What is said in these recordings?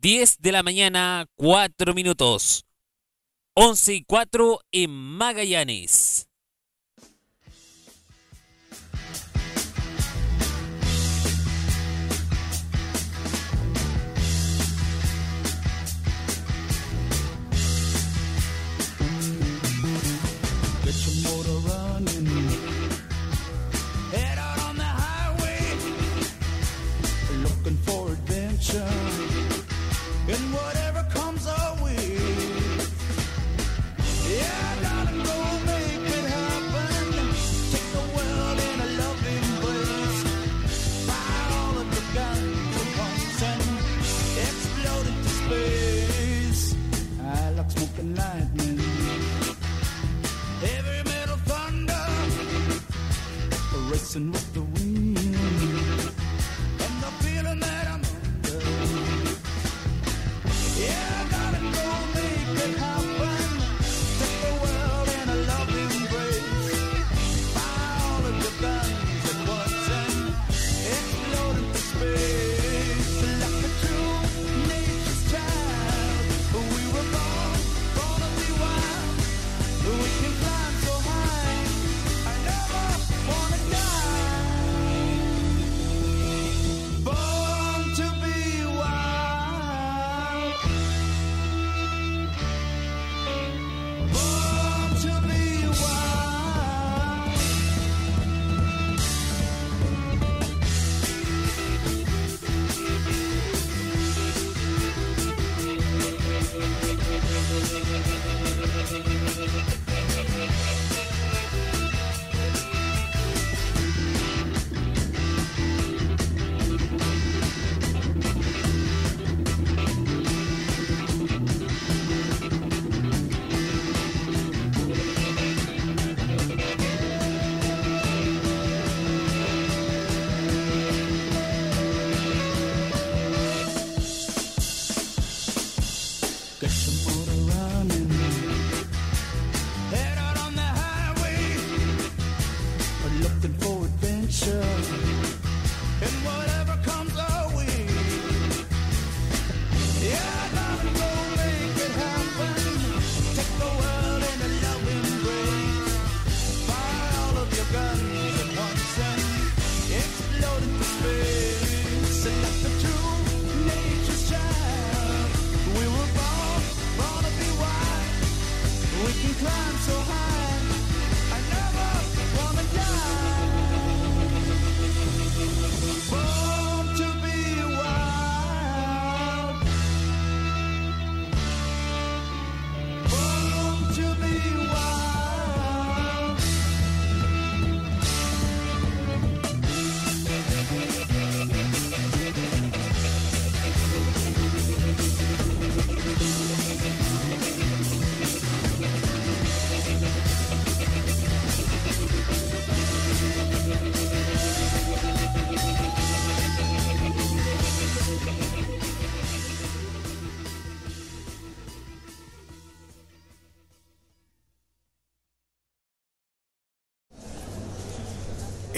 10 de la mañana, 4 minutos. 11 y 4 en Magallanes. dancing with the listen.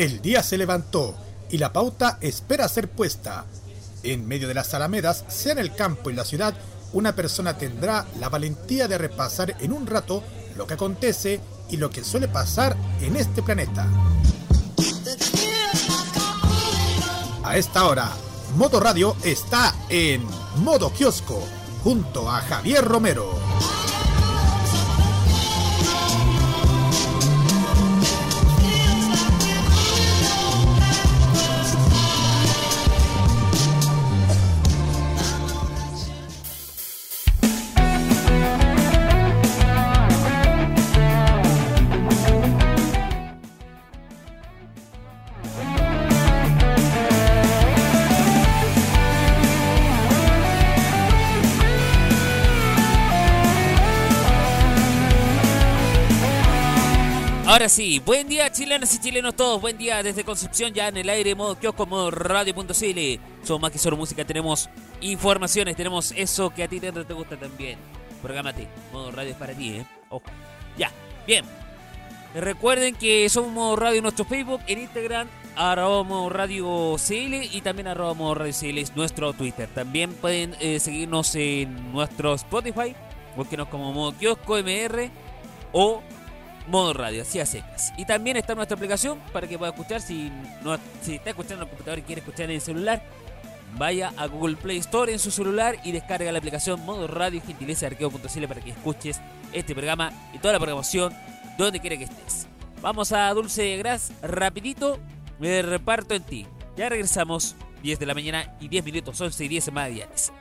El día se levantó y la pauta espera ser puesta. En medio de las alamedas, sea en el campo y la ciudad, una persona tendrá la valentía de repasar en un rato lo que acontece y lo que suele pasar en este planeta. A esta hora, Modo Radio está en modo kiosco junto a Javier Romero. Chilenas y chilenos todos, buen día desde Concepción ya en el aire, modo kiosco, modo radio.cl. Somos más que solo música, tenemos informaciones, tenemos eso que a ti te, te gusta también. Prográmate, modo radio es para ti, ¿eh? Ojo. Ya, bien. Recuerden que somos modo radio en nuestro Facebook, en Instagram arroba modo radio CL y también arroba modo radio CL es nuestro Twitter. También pueden eh, seguirnos en nuestro Spotify, búsquenos como modo kiosco MR o modo radio, así a secas. Y también está nuestra aplicación para que pueda escuchar si, no, si está escuchando en el computador y quiere escuchar en el celular. Vaya a Google Play Store en su celular y descarga la aplicación Modo Radio Gentileza de Arqueo.cl para que escuches este programa y toda la programación donde quiera que estés. Vamos a Dulce Gras rapidito, me reparto en ti. Ya regresamos, 10 de la mañana y 10 minutos, 11 y 10 en Magallanes.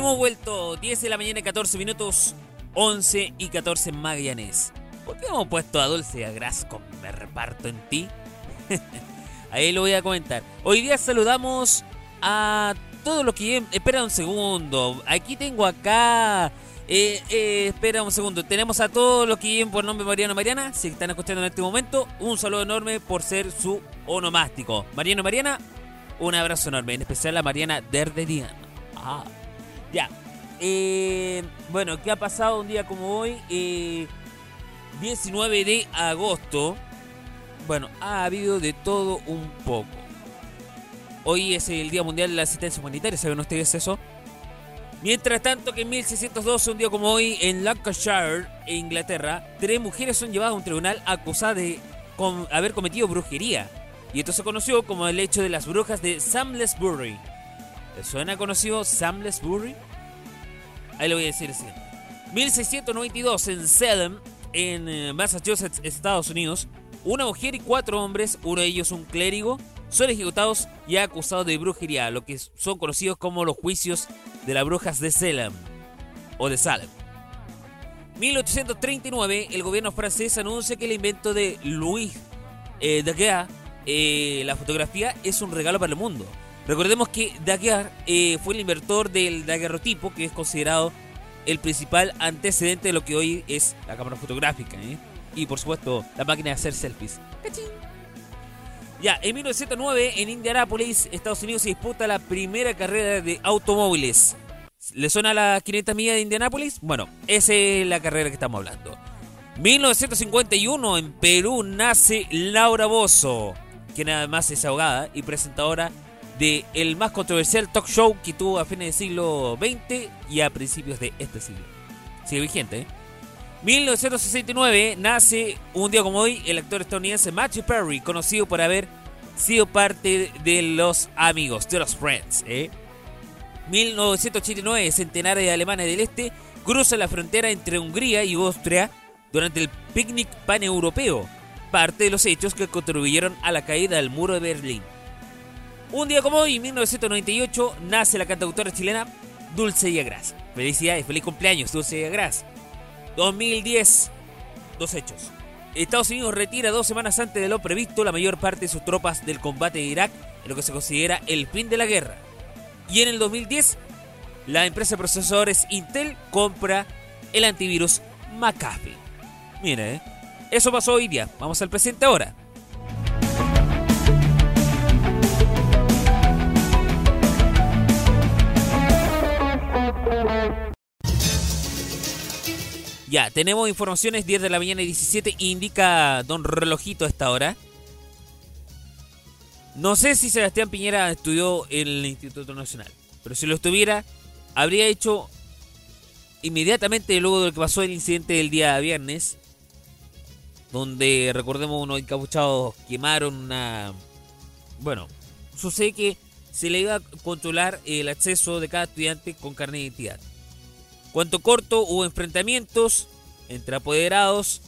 Hemos vuelto 10 de la mañana y 14 minutos, 11 y 14 en Magallanes. ¿Por qué hemos puesto a Dulce a Gras con Me reparto en ti? Ahí lo voy a comentar. Hoy día saludamos a todos los que Espera un segundo. Aquí tengo acá. Eh, eh, espera un segundo. Tenemos a todos los que lleven por nombre Mariano Mariana. Si están escuchando en este momento, un saludo enorme por ser su onomástico. Mariano Mariana, Un abrazo enorme, en especial a Mariana Derderian. Ah, ya. Eh, bueno, ¿qué ha pasado un día como hoy? Eh, 19 de agosto. Bueno, ha habido de todo un poco. Hoy es el Día Mundial de la Asistencia Humanitaria, ¿saben ustedes eso? Mientras tanto que en 1612, un día como hoy, en Lancashire, Inglaterra, tres mujeres son llevadas a un tribunal acusadas de haber cometido brujería. Y esto se conoció como el hecho de las brujas de Samlesbury. ¿Les suena conocido Samlesbury? Ahí lo voy a decir así. 1692 en Salem, en eh, Massachusetts, Estados Unidos, una mujer y cuatro hombres, uno de ellos un clérigo, son ejecutados y acusados de brujería, lo que son conocidos como los juicios de las brujas de Salem o de Salem. 1839, el gobierno francés anuncia que el invento de Louis eh, Daguerre, eh, la fotografía, es un regalo para el mundo. Recordemos que Daguerre eh, fue el inventor del daguerrotipo, que es considerado el principal antecedente de lo que hoy es la cámara fotográfica. ¿eh? Y por supuesto, la máquina de hacer selfies. ¡Cachín! Ya, en 1909, en Indianápolis, Estados Unidos, se disputa la primera carrera de automóviles. ¿Le suena la 500 millas de Indianápolis? Bueno, esa es la carrera que estamos hablando. 1951, en Perú, nace Laura Bozo, quien además es abogada y presentadora de el más controversial talk show que tuvo a fines del siglo XX y a principios de este siglo. Sigue vigente, ¿eh? 1969 nace un día como hoy el actor estadounidense Matthew Perry, conocido por haber sido parte de los amigos, de los Friends. ¿eh? 1989, centenares de alemanes del este cruzan la frontera entre Hungría y Austria durante el picnic paneuropeo, parte de los hechos que contribuyeron a la caída del muro de Berlín. Un día como hoy, en 1998, nace la cantautora chilena Dulce Yagras. Felicidades, feliz cumpleaños, Dulce Yagras. 2010, dos hechos. Estados Unidos retira dos semanas antes de lo previsto la mayor parte de sus tropas del combate de Irak, en lo que se considera el fin de la guerra. Y en el 2010, la empresa de procesadores Intel compra el antivirus McAfee. Mira, ¿eh? Eso pasó hoy día. Vamos al presente ahora. Ya, tenemos informaciones 10 de la mañana y 17. Indica Don Relojito a esta hora. No sé si Sebastián Piñera estudió en el Instituto Nacional, pero si lo estuviera, habría hecho inmediatamente luego de lo que pasó el incidente del día viernes, donde recordemos unos encapuchados quemaron una... Bueno, sucede que se le iba a controlar el acceso de cada estudiante con carnet de identidad. Cuanto corto hubo enfrentamientos entre apoderados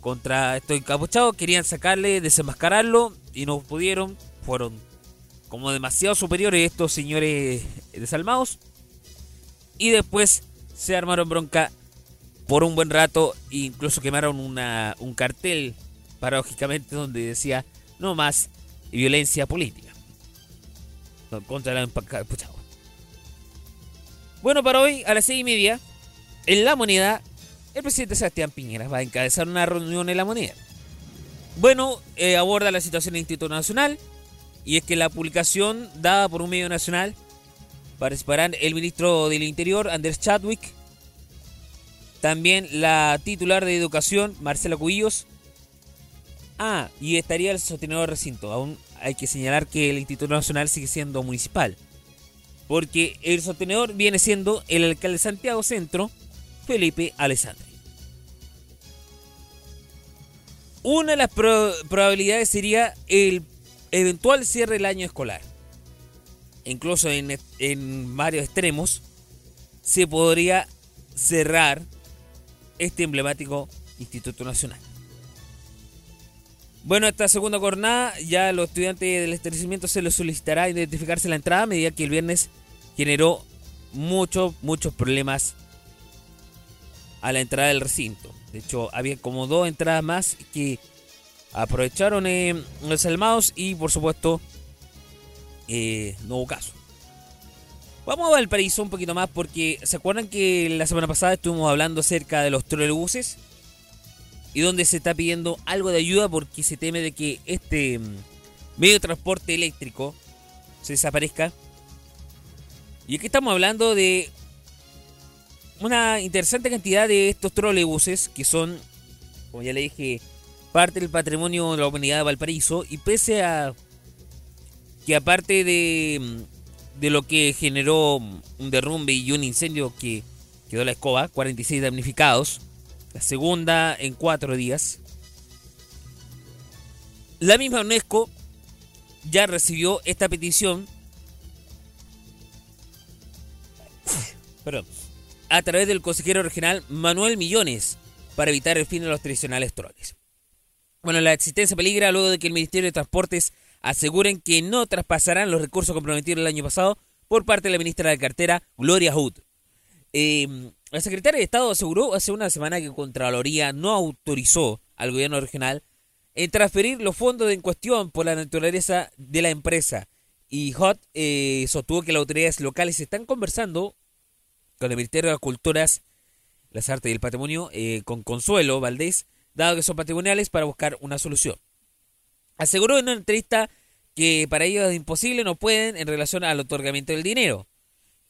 contra estos encapuchados, querían sacarle, desenmascararlo y no pudieron, fueron como demasiado superiores estos señores desalmados y después se armaron bronca por un buen rato e incluso quemaron un cartel paradójicamente donde decía no más violencia política contra la encapuchados. Bueno, para hoy a las seis y media en La Moneda, el presidente Sebastián Piñera va a encabezar una reunión en La Moneda. Bueno, eh, aborda la situación del Instituto Nacional y es que la publicación dada por un medio nacional participarán el ministro del Interior, Andrés Chadwick, también la titular de Educación, Marcela Cubillos. Ah, y estaría el sostenedor recinto. Aún hay que señalar que el Instituto Nacional sigue siendo municipal. Porque el sostenedor viene siendo el alcalde de Santiago Centro, Felipe Alessandri. Una de las pro- probabilidades sería el eventual cierre del año escolar. Incluso en, en varios extremos se podría cerrar este emblemático Instituto Nacional. Bueno, esta segunda jornada ya los estudiantes del establecimiento se les solicitará identificarse la entrada a medida que el viernes generó muchos, muchos problemas a la entrada del recinto. De hecho, había como dos entradas más que aprovecharon eh, los almados y por supuesto eh, no hubo caso. Vamos a Valparaíso un poquito más porque ¿se acuerdan que la semana pasada estuvimos hablando acerca de los trolebuses? Y donde se está pidiendo algo de ayuda porque se teme de que este mm, medio de transporte eléctrico se desaparezca. Y aquí estamos hablando de una interesante cantidad de estos trolebuses que son, como ya le dije, parte del patrimonio de la humanidad de Valparaíso. Y pese a que aparte de, de lo que generó un derrumbe y un incendio que quedó la escoba, 46 damnificados, la segunda en cuatro días. La misma UNESCO ya recibió esta petición perdón, a través del consejero regional Manuel Millones para evitar el fin de los tradicionales troles. Bueno, la existencia peligra luego de que el Ministerio de Transportes aseguren que no traspasarán los recursos comprometidos el año pasado por parte de la ministra de cartera, Gloria Hood. Eh, la secretaria de Estado aseguró hace una semana que Contraloría no autorizó al gobierno regional en transferir los fondos en cuestión por la naturaleza de la empresa. Y Hot eh, sostuvo que las autoridades locales están conversando con el Ministerio de las Culturas, las Artes y el Patrimonio, eh, con Consuelo Valdés, dado que son patrimoniales, para buscar una solución. Aseguró en una entrevista que para ellos es imposible, no pueden en relación al otorgamiento del dinero.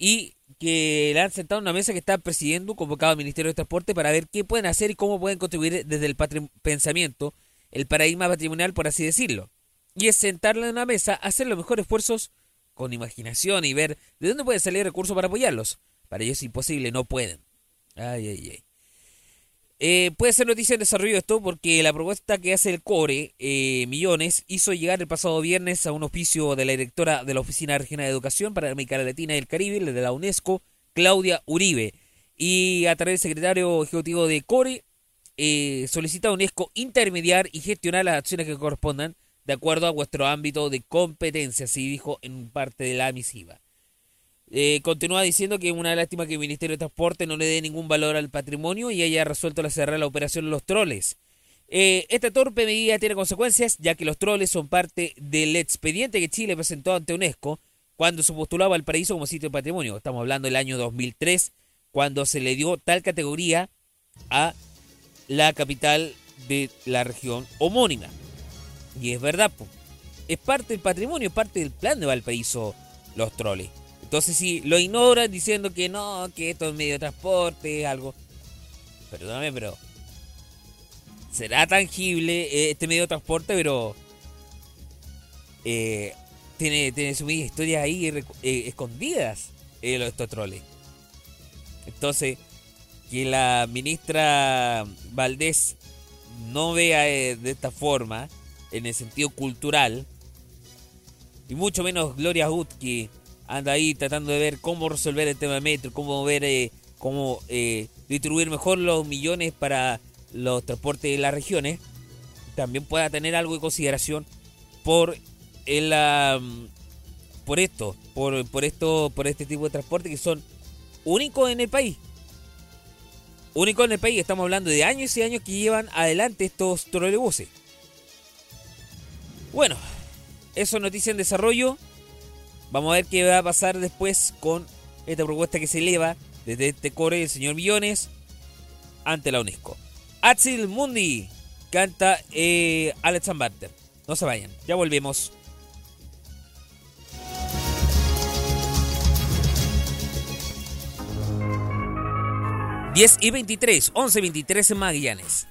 Y que le han sentado en una mesa que está presidiendo, convocado al Ministerio de Transporte, para ver qué pueden hacer y cómo pueden contribuir desde el pensamiento, el paradigma patrimonial, por así decirlo. Y es sentarle en una mesa, hacer los mejores esfuerzos con imaginación y ver de dónde puede salir recursos para apoyarlos. Para ellos es imposible, no pueden. Ay, ay, ay. Eh, puede ser noticia en desarrollo esto porque la propuesta que hace el CORE, eh, Millones, hizo llegar el pasado viernes a un oficio de la directora de la Oficina Regional de Educación para América Latina y el Caribe, de la UNESCO, Claudia Uribe. Y a través del secretario ejecutivo de CORE, eh, solicita a UNESCO intermediar y gestionar las acciones que correspondan de acuerdo a vuestro ámbito de competencia, así dijo en parte de la misiva. Eh, continúa diciendo que es una lástima que el Ministerio de Transporte no le dé ningún valor al patrimonio y haya resuelto la cerrar la operación los troles. Eh, esta torpe medida tiene consecuencias, ya que los troles son parte del expediente que Chile presentó ante UNESCO cuando se postulaba al paraíso como sitio de patrimonio. Estamos hablando del año 2003, cuando se le dio tal categoría a la capital de la región homónima. Y es verdad, es parte del patrimonio, es parte del plan de Valparaíso los troles. Entonces si lo ignoran diciendo que no, que esto es medio de transporte, algo. Perdóname, pero será tangible eh, este medio de transporte, pero eh, tiene, tiene sus historias ahí eh, escondidas eh, estos troles. Entonces, que la ministra Valdés no vea de esta forma, en el sentido cultural, y mucho menos Gloria que anda ahí tratando de ver cómo resolver el tema de metro, cómo ver eh, cómo eh, distribuir mejor los millones para los transportes de las regiones, también pueda tener algo de consideración por el am, por esto, por, por esto, por este tipo de transporte que son únicos en el país. Únicos en el país, estamos hablando de años y años que llevan adelante estos trolebuses. Bueno, eso es noticia en desarrollo. Vamos a ver qué va a pasar después con esta propuesta que se eleva desde este core del señor Millones ante la UNESCO. Axel Mundi canta eh, Alex. No se vayan, ya volvemos. ...10 y 23, 11 y 23 en Magallanes.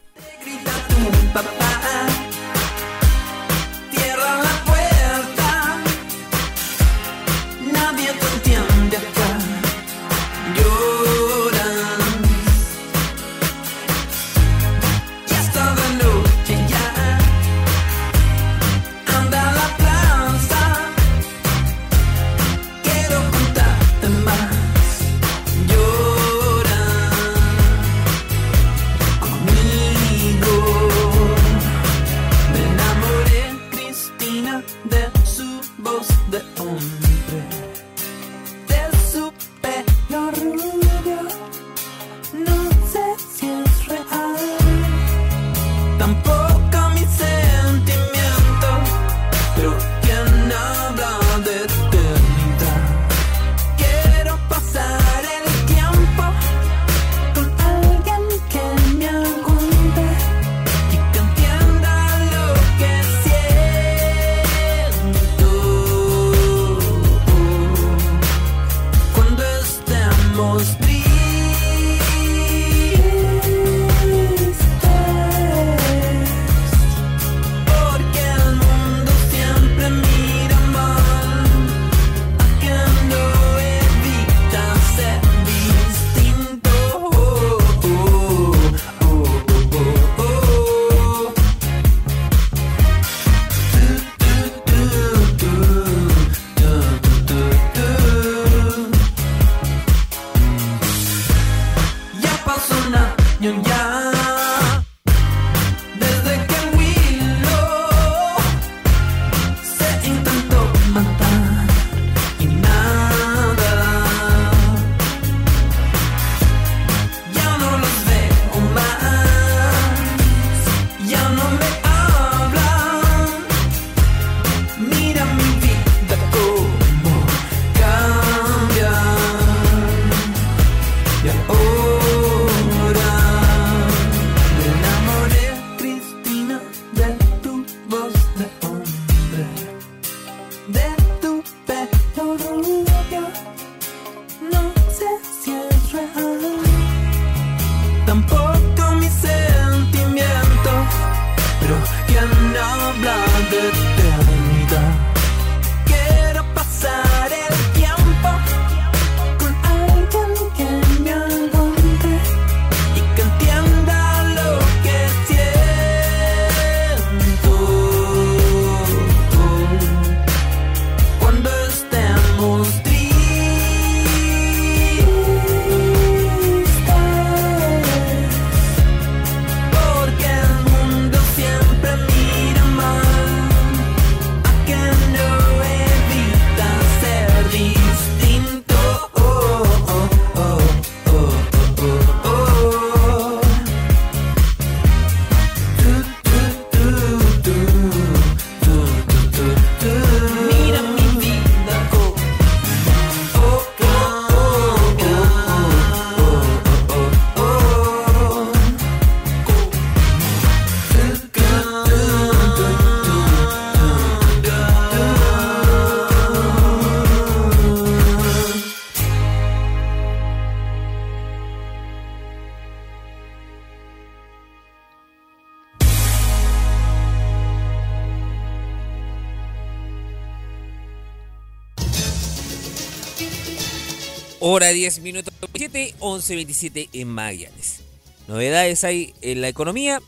Hora 10 minutos 7, 11, 27 en Magallanes. Novedades hay en la economía.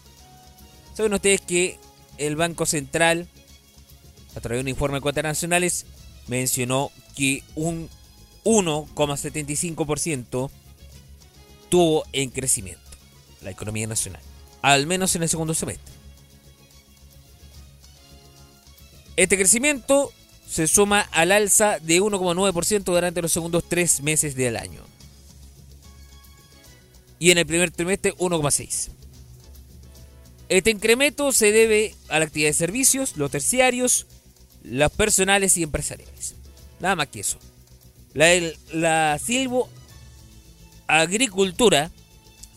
Saben ustedes que el Banco Central, a través de un informe de cuentas nacionales, mencionó que un 1,75% tuvo en crecimiento la economía nacional, al menos en el segundo semestre. Este crecimiento se suma al alza de 1,9% durante los segundos tres meses del año. Y en el primer trimestre 1,6%. Este incremento se debe a la actividad de servicios, los terciarios, los personales y empresariales. Nada más que eso. La, la silvo agricultura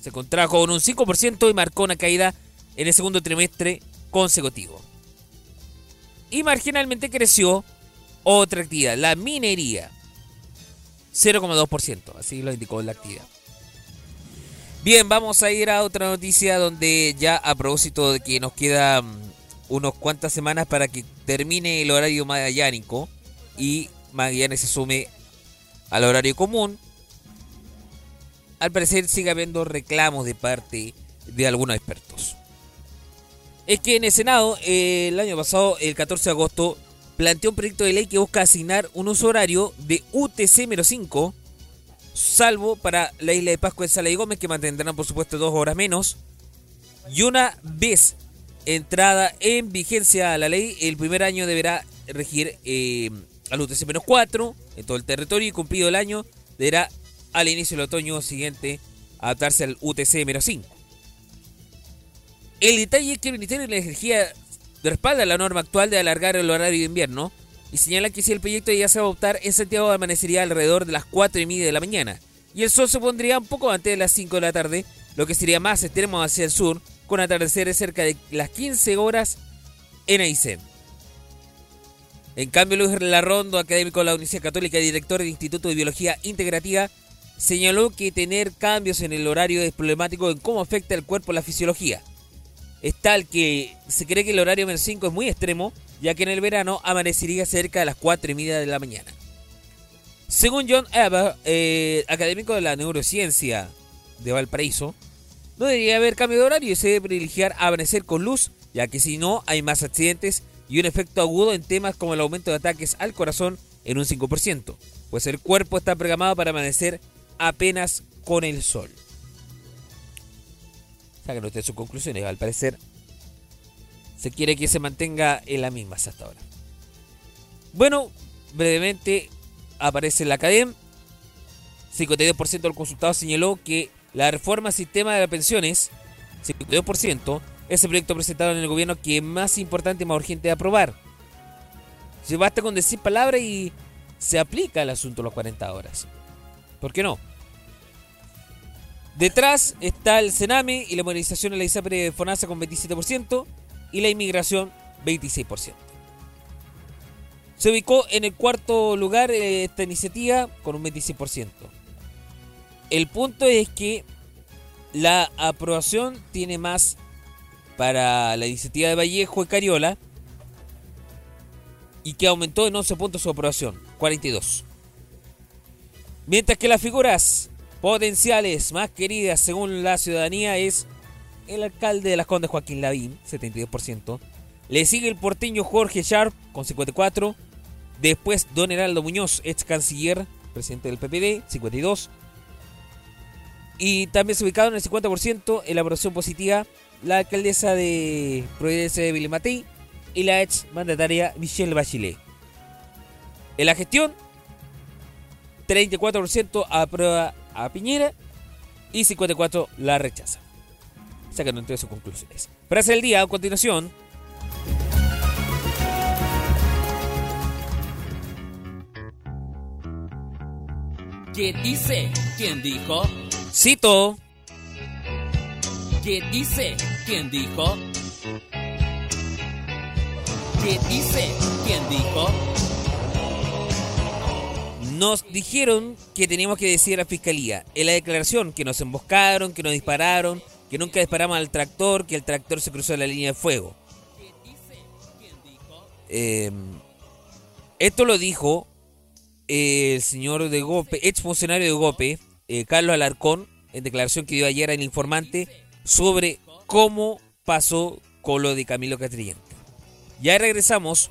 se contrajo con un 5% y marcó una caída en el segundo trimestre consecutivo. Y marginalmente creció otra actividad, la minería. 0,2%, así lo indicó la actividad. Bien, vamos a ir a otra noticia donde ya a propósito de que nos quedan unos cuantas semanas para que termine el horario magallánico y Magallanes se sume al horario común, al parecer sigue habiendo reclamos de parte de algunos expertos. Es que en el Senado, eh, el año pasado, el 14 de agosto, planteó un proyecto de ley que busca asignar un uso horario de UTC-5, salvo para la isla de Pascua de Sala y Gómez, que mantendrán por supuesto dos horas menos. Y una vez entrada en vigencia la ley, el primer año deberá regir eh, al UTC-4 en todo el territorio y cumplido el año, deberá al inicio del otoño siguiente adaptarse al UTC-5. El detalle es que el Ministerio de la Energía respalda la norma actual de alargar el horario de invierno y señala que si el proyecto ya se va a adoptar en Santiago amanecería alrededor de las 4 y media de la mañana y el sol se pondría un poco antes de las 5 de la tarde, lo que sería más extremo hacia el sur, con atardeceres cerca de las 15 horas en Aysén. En cambio, Luis Larrondo, académico de la Universidad Católica y director del Instituto de Biología Integrativa, señaló que tener cambios en el horario es problemático en cómo afecta al cuerpo la fisiología. Es tal que se cree que el horario menos 5 es muy extremo, ya que en el verano amanecería cerca de las 4 y media de la mañana. Según John Eber, eh, académico de la neurociencia de Valparaíso, no debería haber cambio de horario y se debe privilegiar amanecer con luz, ya que si no hay más accidentes y un efecto agudo en temas como el aumento de ataques al corazón en un 5%, pues el cuerpo está programado para amanecer apenas con el sol. Sacan ustedes sus conclusiones. Al parecer, se quiere que se mantenga en la misma hasta ahora. Bueno, brevemente aparece la academia. 52% del consultado señaló que la reforma al sistema de las pensiones, 52%, es el proyecto presentado en el gobierno que es más importante y más urgente de aprobar. Se basta con decir palabras y se aplica el asunto a las 40 horas. ¿Por qué no? Detrás está el Sename y la modernización de la ISAPRE de FONASA con 27% y la inmigración 26%. Se ubicó en el cuarto lugar eh, esta iniciativa con un 26%. El punto es que la aprobación tiene más para la iniciativa de Vallejo y Cariola y que aumentó en 11 puntos su aprobación, 42. Mientras que las figuras potenciales más queridas según la ciudadanía es el alcalde de Las Condes Joaquín Lavín, 72%. Le sigue el porteño Jorge Sharp con 54. Después Don Heraldo Muñoz, ex canciller, presidente del PPD, 52. Y también se ubicado en el 50% en la aprobación positiva la alcaldesa de Providencia de Vilimatei y la ex mandataria Michelle Bachelet. En la gestión, 34% aprueba a Piñera y 54% la rechaza. Sacando entre sus conclusiones. Frase del día a continuación. ¿Qué dice? ¿Quién dijo? Cito. ¿Qué dice? ¿Quién dijo? ¿Qué dice? ¿Quién dijo? Nos dijeron que teníamos que decir a la fiscalía en la declaración que nos emboscaron, que nos dispararon, que nunca disparamos al tractor, que el tractor se cruzó la línea de fuego. Eh, esto lo dijo eh, el señor de Gope, ex funcionario de Gope, eh, Carlos Alarcón, en declaración que dio ayer en Informante sobre cómo pasó con lo de Camilo Catrillán. Ya regresamos.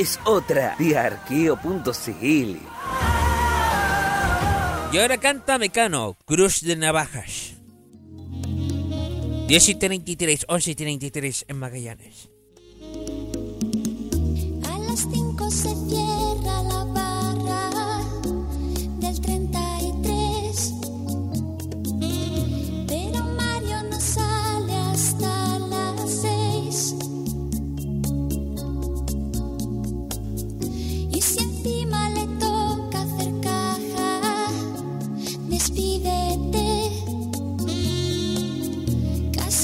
Es otra de arqueo.cl. Y ahora canta Mecano, Crush de Navajas. 10 y 33, 11 y 33 en Magallanes. A las 5 se cierra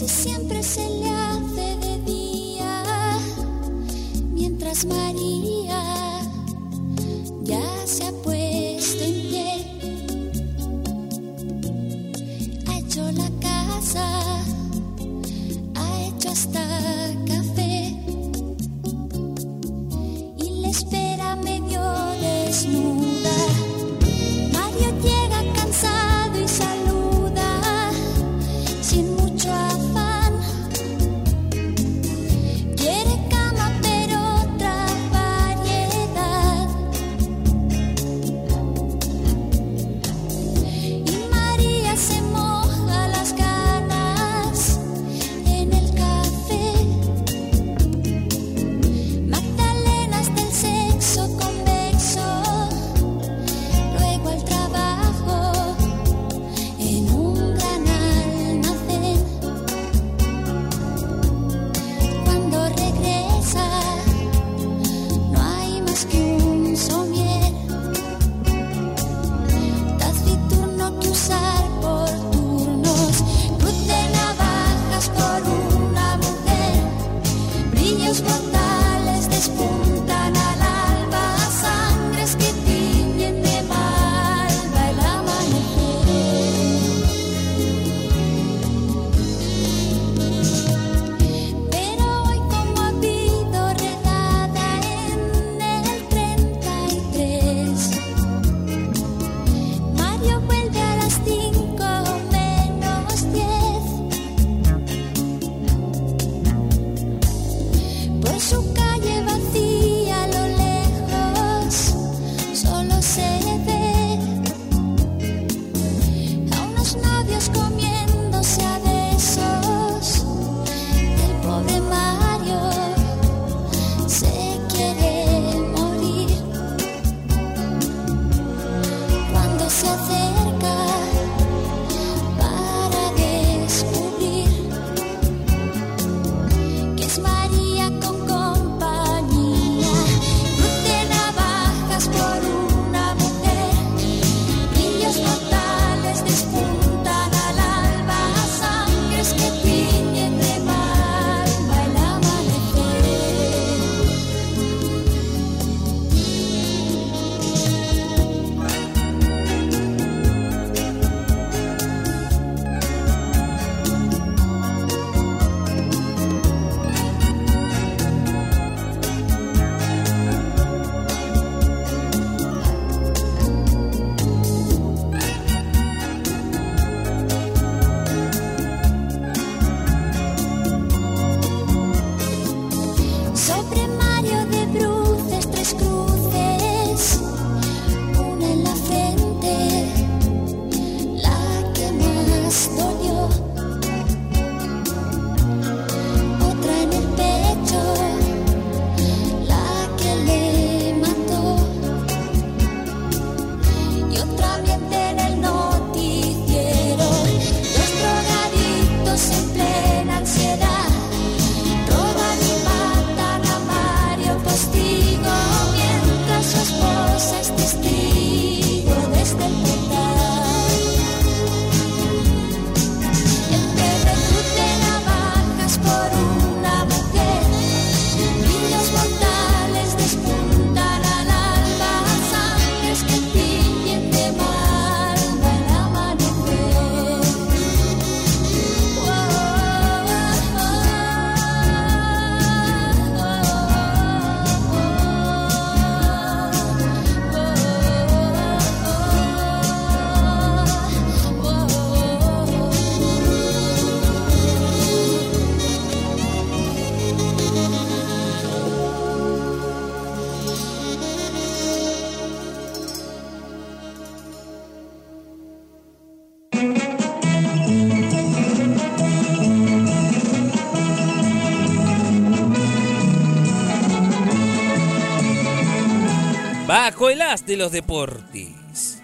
Siempre se le hace de día. Mientras María De los deportes.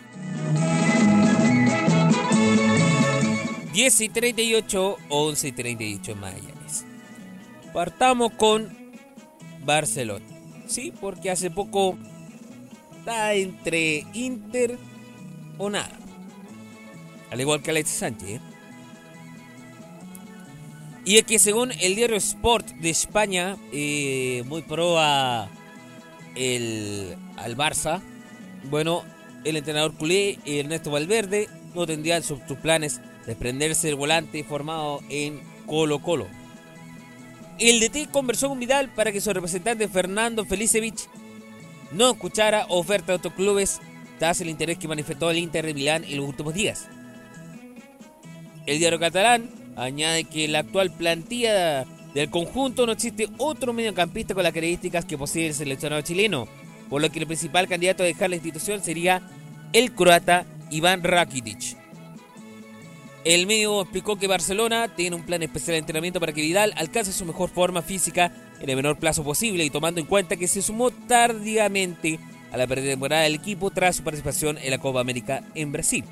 10 y 38, 11 y 38 en Magallanes. Partamos con Barcelona. Sí, porque hace poco está entre Inter o nada. Al igual que Alexis Sánchez. ¿eh? Y es que según el diario Sport de España, eh, muy pro a el, al Barça, bueno, el entrenador culé Ernesto Valverde no tendría en sus, planes desprenderse del volante formado en Colo Colo. El DT conversó con Vidal para que su representante Fernando Felicevich no escuchara ofertas de otros clubes tras el interés que manifestó el Inter de Milán en los últimos días. El diario catalán añade que en la actual plantilla del conjunto no existe otro mediocampista con las características que posee el seleccionado chileno, por lo que el principal candidato a dejar la institución sería el croata Iván Rakitic. El medio explicó que Barcelona tiene un plan especial de entrenamiento para que Vidal alcance su mejor forma física en el menor plazo posible y tomando en cuenta que se sumó tardíamente a la pretemporada del equipo tras su participación en la Copa América en Brasil.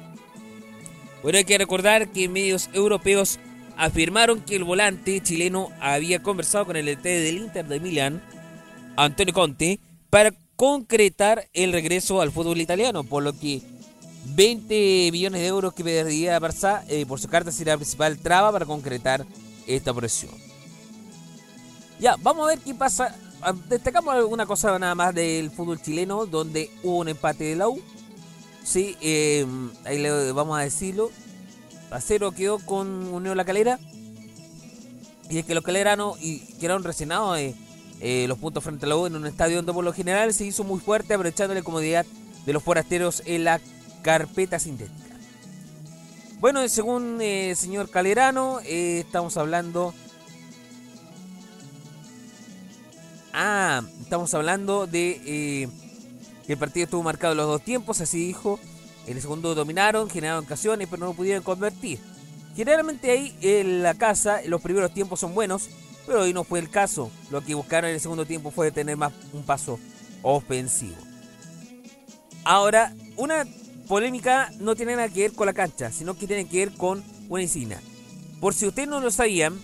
Bueno, hay que recordar que medios europeos afirmaron que el volante chileno había conversado con el ET del Inter de Milán, Antonio Conte, para concretar el regreso al fútbol italiano, por lo que 20 millones de euros que pediría Barça eh, por su carta será la principal traba para concretar esta presión. Ya, vamos a ver qué pasa. Ah, Destacamos alguna cosa nada más del fútbol chileno, donde hubo un empate de la U. Sí, eh, ahí le vamos a decirlo. A cero quedó con Unión La Calera. Y es que los caleranos y quedaron resignados eh, eh, los puntos frente a la U en un estadio donde por lo general se hizo muy fuerte, aprovechando la comodidad de los forasteros en la carpeta sintética. Bueno, según el señor Calerano, eh, estamos hablando. Ah, estamos hablando de eh, que el partido estuvo marcado en los dos tiempos, así dijo. En el segundo dominaron, generaron ocasiones, pero no pudieron convertir. Generalmente ahí en la casa los primeros tiempos son buenos, pero hoy no fue el caso. Lo que buscaron en el segundo tiempo fue tener más un paso ofensivo. Ahora, una polémica no tiene nada que ver con la cancha, sino que tiene que ver con una insignia. Por si ustedes no lo sabían,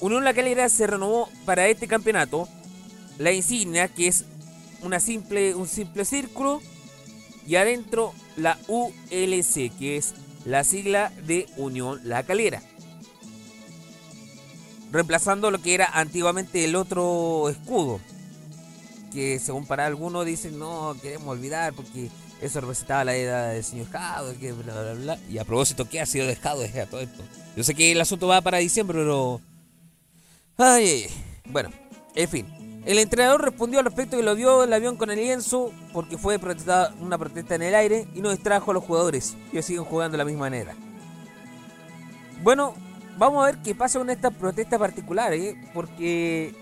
Unión La Calera se renovó para este campeonato la insignia que es una simple, un simple círculo y adentro la ULC, que es la sigla de Unión La Calera. Reemplazando lo que era antiguamente el otro escudo. Que según para algunos dicen, no, queremos olvidar porque eso representaba la edad del señor Jado, que bla, bla, bla. Y a propósito, ¿qué ha sido dejado desde todo esto? Yo sé que el asunto va para diciembre, pero... Ay, ay, ay. Bueno, en fin. El entrenador respondió al respecto que lo vio el avión con el lienzo porque fue protestada- una protesta en el aire y no distrajo a los jugadores. Ellos siguen jugando de la misma manera. Bueno, vamos a ver qué pasa con esta protesta particular, ¿eh? Porque...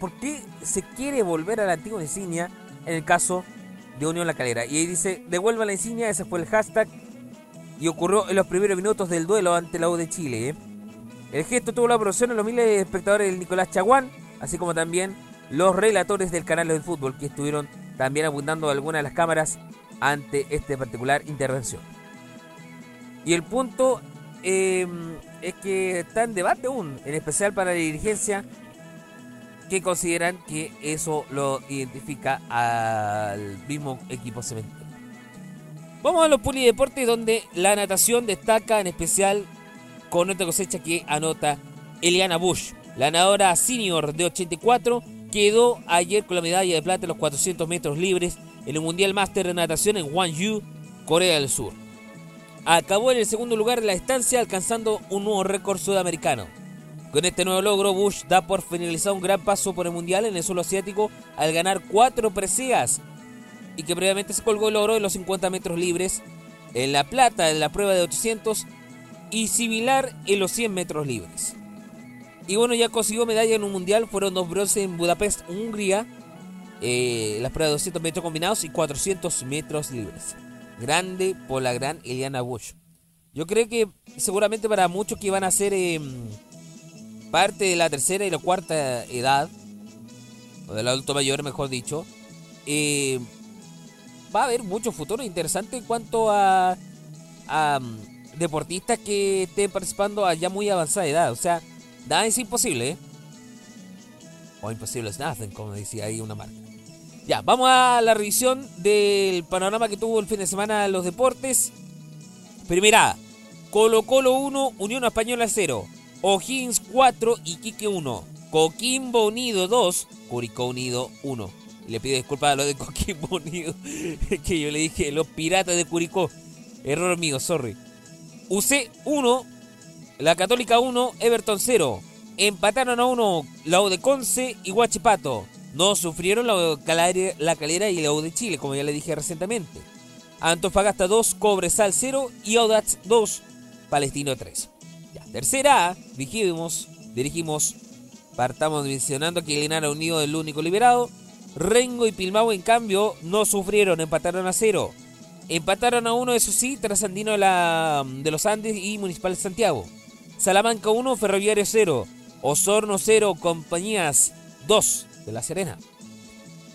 ¿Por qué se quiere volver a la antigua insignia en el caso de Unión La Calera? Y ahí dice, devuelva la insignia, ese fue el hashtag. Y ocurrió en los primeros minutos del duelo ante la U de Chile, ¿eh? El gesto tuvo la aprobación de los miles de espectadores del Nicolás Chaguán, así como también los relatores del canal del fútbol, que estuvieron también abundando algunas de las cámaras ante esta particular intervención. Y el punto eh, es que está en debate aún, en especial para la dirigencia, que consideran que eso lo identifica al mismo equipo cementero. Vamos a los polideportes donde la natación destaca en especial con otra cosecha que anota Eliana Bush. La nadadora senior de 84 quedó ayer con la medalla de plata en los 400 metros libres en el Mundial Máster de Natación en Gwangju, Corea del Sur. Acabó en el segundo lugar de la estancia alcanzando un nuevo récord sudamericano. Con este nuevo logro, Bush da por finalizado un gran paso por el Mundial en el suelo asiático al ganar cuatro preseas y que previamente se colgó el oro en los 50 metros libres, en la plata en la prueba de 800 y similar en los 100 metros libres. Y bueno, ya consiguió medalla en un mundial, fueron dos bronce en Budapest, Hungría, eh, las pruebas de 200 metros combinados y 400 metros libres. Grande por la gran Eliana Bush. Yo creo que seguramente para muchos que van a ser eh, parte de la tercera y la cuarta edad, o del adulto mayor, mejor dicho, eh, va a haber mucho futuro interesante en cuanto a, a um, deportistas que estén participando a ya muy avanzada edad. O sea, nada es imposible, ¿eh? O imposible es nothing, como decía ahí una marca. Ya, vamos a la revisión del panorama que tuvo el fin de semana los deportes. Primera, Colo Colo 1, Unión Española 0. O'Higgins 4, Iquique 1. Coquimbo Unido 2, Curicó Unido 1. Le pido disculpas a lo de Coquimbo Unido, que yo le dije los piratas de Curicó. Error mío, sorry. UC 1, La Católica 1, Everton 0. Empataron a 1 la de Conce y Huachipato. No sufrieron la calera, y la U de Chile, como ya le dije recientemente. Antofagasta 2, Cobresal 0 y Audax 2, Palestino 3. Ya, tercera A, dirigimos, dirigimos, partamos mencionando que Linares Unido es el único liberado. Rengo y Pilmao, en cambio, no sufrieron, empataron a 0. Empataron a 1, eso sí, Trasandino de, la, de los Andes y Municipal de Santiago. Salamanca 1, Ferroviario 0. Osorno 0, Compañías 2 de La Serena.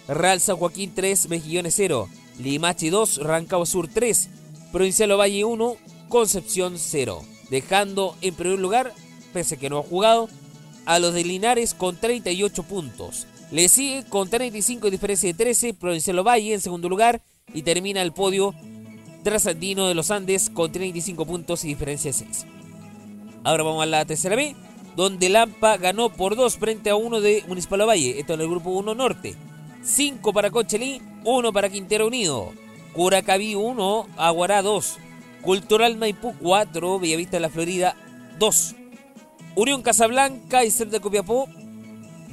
Real San Joaquín 3, Mejillones 0. Limache 2, Rancagua Sur 3. Provincial Valle 1, Concepción 0. Dejando en primer lugar, pese a que no ha jugado, a los de Linares con 38 puntos. Le sigue con 35 y diferencia de 13, Provincial Valle en segundo lugar y termina el podio Trasandino de los Andes con 35 puntos y diferencia de 6. Ahora vamos a la tercera B, donde Lampa ganó por 2 frente a 1 de Municipal Valle. Esto en el grupo 1 norte. 5 para Conchelí, 1 para Quintero Unido. Curacaví 1, Aguará 2. Cultural Maipú 4, Bellavista de la Florida 2. Unión Casablanca y Ser de Copiapó,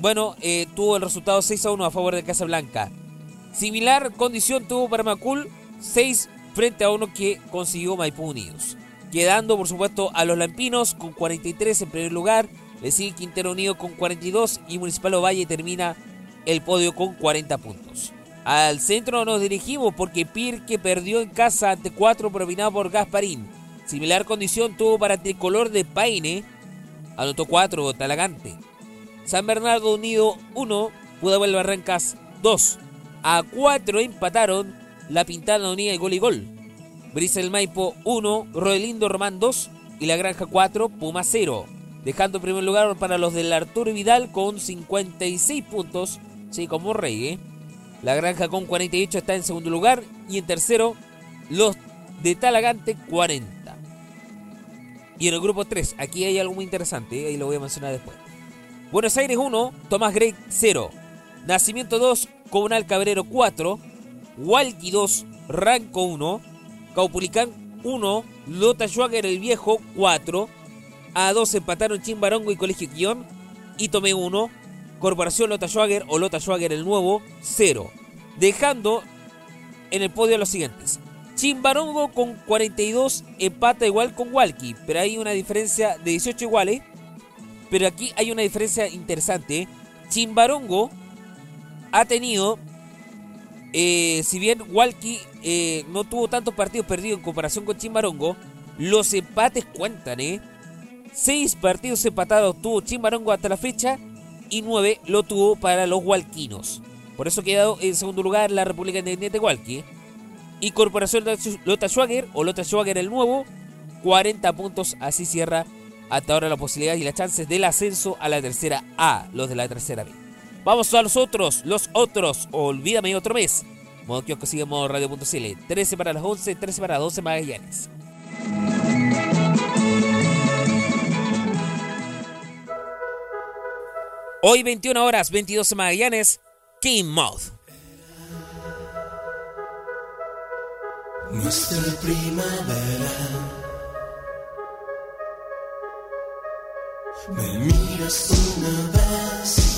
bueno, eh, tuvo el resultado 6 a 1 a favor de Casablanca. Similar condición tuvo para Macul, 6 frente a 1 que consiguió Maipú Unidos. Quedando, por supuesto, a los Lampinos con 43 en primer lugar. Le sigue Quintero Unido con 42 y Municipal Ovalle termina el podio con 40 puntos. Al centro nos dirigimos porque Pirque perdió en casa ante 4 propinado por Gasparín. Similar condición tuvo para Tricolor de Paine. Anotó 4 Talagante. San Bernardo Unido 1, Pudahuel Barrancas 2. A 4 empataron La Pintana Unida y Gol y Gol. Brisel Maipo 1, Roelindo Román 2 y La Granja 4, Puma 0. Dejando en primer lugar para los del Arturo Vidal con 56 puntos, sí, como rey, ¿eh? La Granja con 48 está en segundo lugar y en tercero los de Talagante 40. Y en el grupo 3, aquí hay algo muy interesante, ¿eh? ahí lo voy a mencionar después. Buenos Aires 1, Tomás Grey 0. Nacimiento 2, Comunal Cabrero 4. Walkie 2, Ranco 1. Caupulicán 1, Lota Schwager el Viejo 4. A2 empataron Chimbarongo y Colegio Guión. Y Tomé 1, Corporación Lota Schwager o Lota Schwager el Nuevo 0. Dejando en el podio los siguientes. Chimbarongo con 42 empata igual con Walkie, pero hay una diferencia de 18 iguales. Pero aquí hay una diferencia interesante. Chimbarongo ha tenido, eh, si bien Walkie eh, no tuvo tantos partidos perdidos en comparación con Chimbarongo, los empates cuentan, ¿eh? Seis partidos empatados tuvo Chimbarongo hasta la fecha y nueve lo tuvo para los walquinos. Por eso quedado en segundo lugar la República Independiente Walkie. Y Corporación Lota Schwager o Lota Schwager el nuevo, 40 puntos. Así cierra hasta ahora la posibilidad y las chances del ascenso a la tercera A, los de la tercera B. Vamos a los otros, los otros. Olvídame otro mes. Modo kiosco sigue en radio.cl. 13 para las 11, 13 para las 12 Magallanes. Hoy 21 horas, 22 Magallanes, King Mouth. Nuestra primavera. Me miras una vez,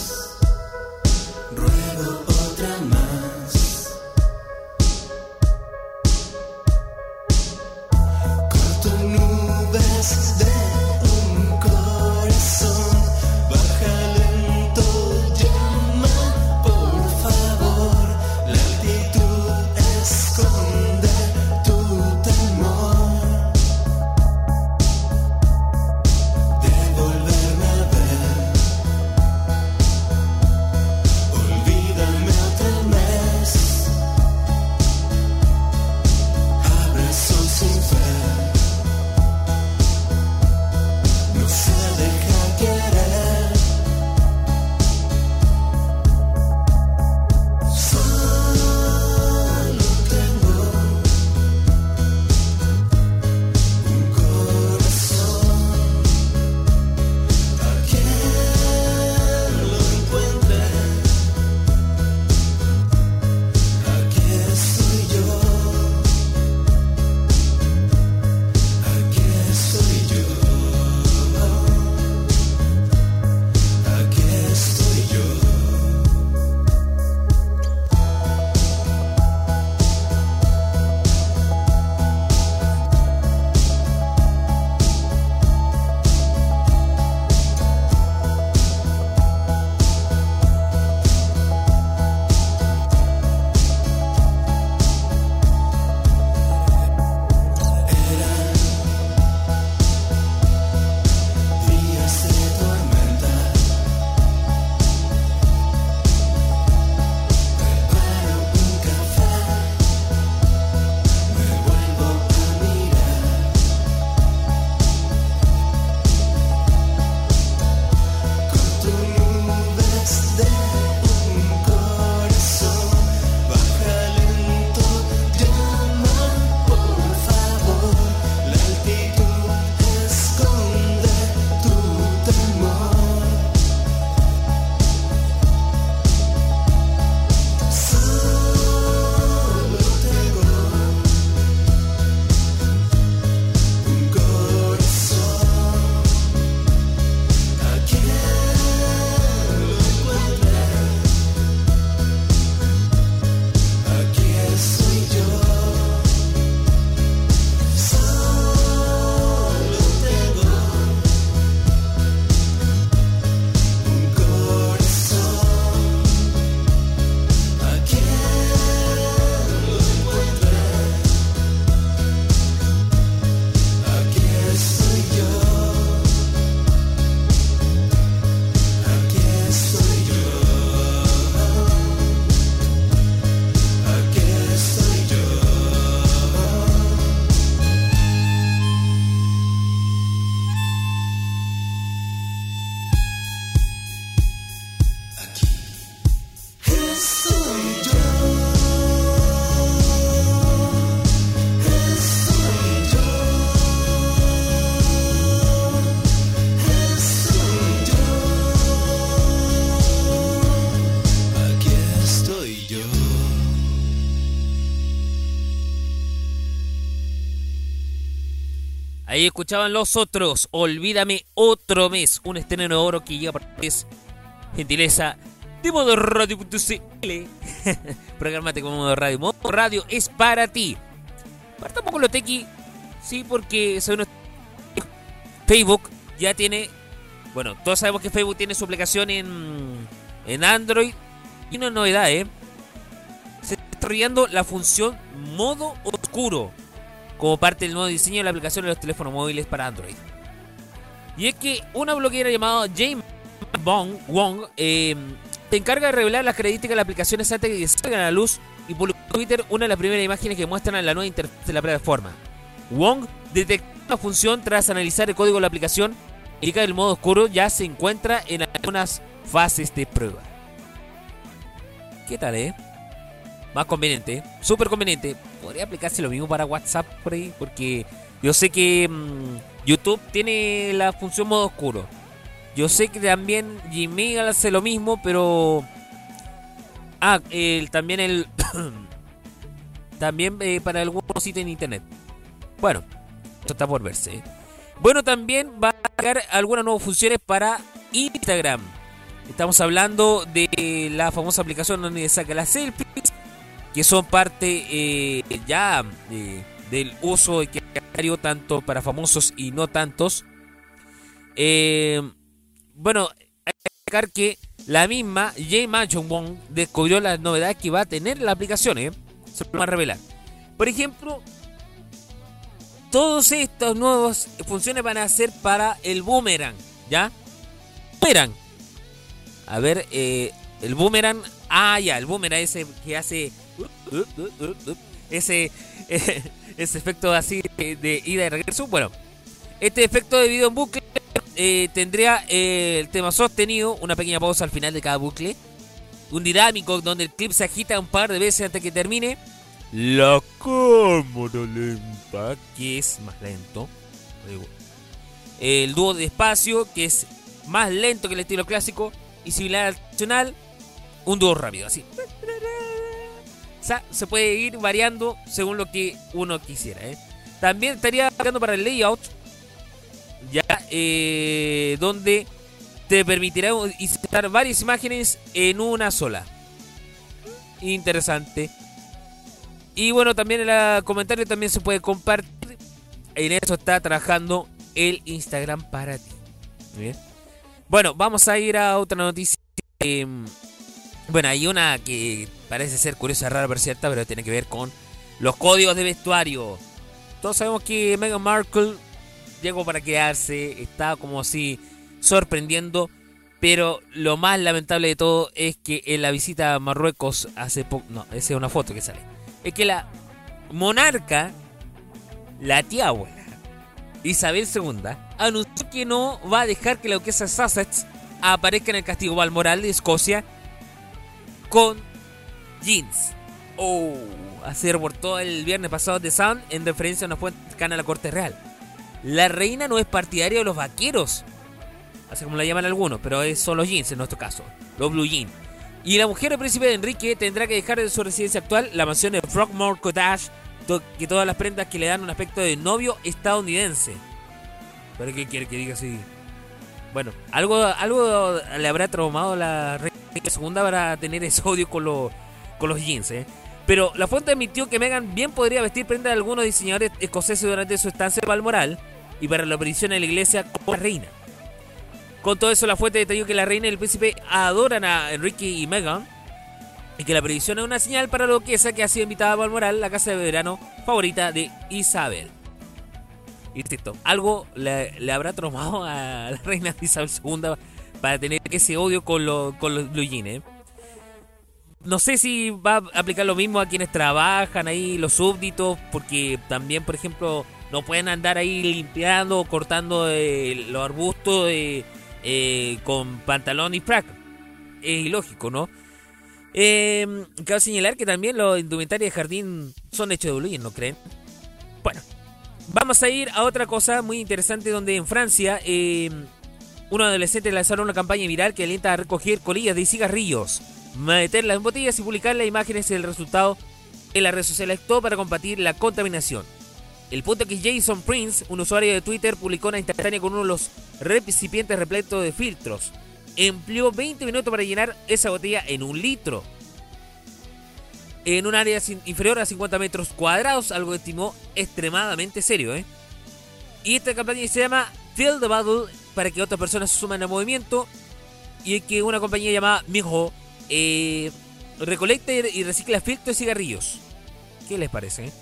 nubes de escuchaban los otros. Olvídame otro mes. Un estreno de oro que llega por es gentileza de modo radio.cl. Programate como modo radio. Modo radio es para ti. Partamos con lo tequi. Sí, porque según Facebook ya tiene. Bueno, todos sabemos que Facebook tiene su aplicación en, en Android. Y una novedad, ¿eh? Se está desarrollando la función modo oscuro como parte del nuevo diseño de la aplicación de los teléfonos móviles para Android. Y es que una bloguera llamada James Wong eh, se encarga de revelar las características de las aplicaciones antes de que salgan a la luz y publicó en Twitter una de las primeras imágenes que muestran la nueva interfaz de la plataforma. Wong detectó una función tras analizar el código de la aplicación indica que el modo oscuro ya se encuentra en algunas fases de prueba. ¿Qué tal, eh? Más conveniente, súper conveniente. Podría aplicarse lo mismo para WhatsApp por ahí, porque yo sé que mm, YouTube tiene la función modo oscuro. Yo sé que también Gmail hace lo mismo, pero... Ah, también el... también eh, para algunos sitios en internet. Bueno, esto está por verse. Bueno, también va a llegar algunas nuevas funciones para Instagram. Estamos hablando de la famosa aplicación donde saca las selfies, que son parte eh, ya eh, del uso diario tanto para famosos y no tantos. Eh, bueno, hay que destacar que la misma J. Mansion Wong descubrió las novedades que va a tener la aplicación, ¿eh? Se lo va a revelar. Por ejemplo, todos estos nuevos funciones van a ser para el boomerang, ¿ya? Boomerang. A ver, el boomerang. Ah, ya, el boomerang ese que hace. Ese, ese efecto así de, ida y regreso. Bueno, este efecto de video en bucle eh, tendría eh, el tema sostenido, una pequeña pausa al final de cada bucle. Un dinámico donde el clip se agita un par de veces antes que termine. La cámara lenta, que es más lento. El dúo de espacio, que es más lento que el estilo clásico. Y similar al tradicional, un dúo rápido, así. Se puede ir variando según lo que uno quisiera. ¿eh? También estaría marcando para el layout, ya eh, donde te permitirá insertar varias imágenes en una sola. Interesante. Y bueno, también en el comentario también se puede compartir. En eso está trabajando el Instagram para ti. Bien. Bueno, vamos a ir a otra noticia. Eh, bueno, hay una que parece ser curiosa, rara, pero cierta, pero tiene que ver con los códigos de vestuario. Todos sabemos que Meghan Markle llegó para quedarse, está como así sorprendiendo, pero lo más lamentable de todo es que en la visita a Marruecos hace poco, no, esa es una foto que sale, es que la monarca, la tía abuela, Isabel II, anunció que no va a dejar que la duquesa Sussex aparezca en el castigo Balmoral de Escocia con jeans. Oh, así reportó el viernes pasado The Sun en referencia a una fuente cercana a la corte real. La reina no es partidaria de los vaqueros, así como la llaman algunos, pero son los jeans en nuestro caso, los blue jeans. Y la mujer del príncipe de Enrique tendrá que dejar de su residencia actual, la mansión de Frogmore Cottage, que todas las prendas que le dan un aspecto de novio estadounidense. ¿Pero qué quiere que diga así? Bueno, algo, algo le habrá traumado la reina segunda para tener ese odio con, los con los jeans, ¿eh? Pero la fuente admitió que Meghan bien podría vestir prendas de algunos diseñadores escoceses durante su estancia en Balmoral y para la aparición en la iglesia como la reina. Con todo eso, la fuente detalló que la reina y el príncipe adoran a Enrique y Meghan y que la previsión es una señal para la duquesa que ha sido invitada a Balmoral, la casa de verano favorita de Isabel. Algo le, habrá traumado a la reina Isabel II para tener ese odio con, lo- con los blue jeans, ¿eh? No sé si va a aplicar lo mismo a quienes trabajan ahí, los súbditos, porque también, por ejemplo, no pueden andar ahí limpiando cortando eh, los arbustos eh, eh, con pantalón y frac. Es ilógico, ¿no? Eh, cabe señalar que también los indumentarios de jardín son hechos de blue jeans, ¿no creen? Bueno, vamos a ir a otra cosa muy interesante donde en Francia eh, un adolescente lanzaron una campaña viral que alienta a recoger colillas de cigarrillos, meterlas en botellas y publicar las imágenes del resultado en las redes sociales, todo para combatir la contaminación. El punto es que Jason Prince, un usuario de Twitter, publicó una instantánea con uno de los recipientes repletos de filtros. Empleó 20 minutos para llenar esa botella en un litro. En un área inferior a 50 metros cuadrados, algo que estimó extremadamente serio, ¿eh? Y esta campaña se llama Fill the Bottle para que otras personas se sumen al movimiento. Y que una compañía llamada Mijo eh, recolecta y recicla filtros de cigarrillos. ¿Qué les parece? eh?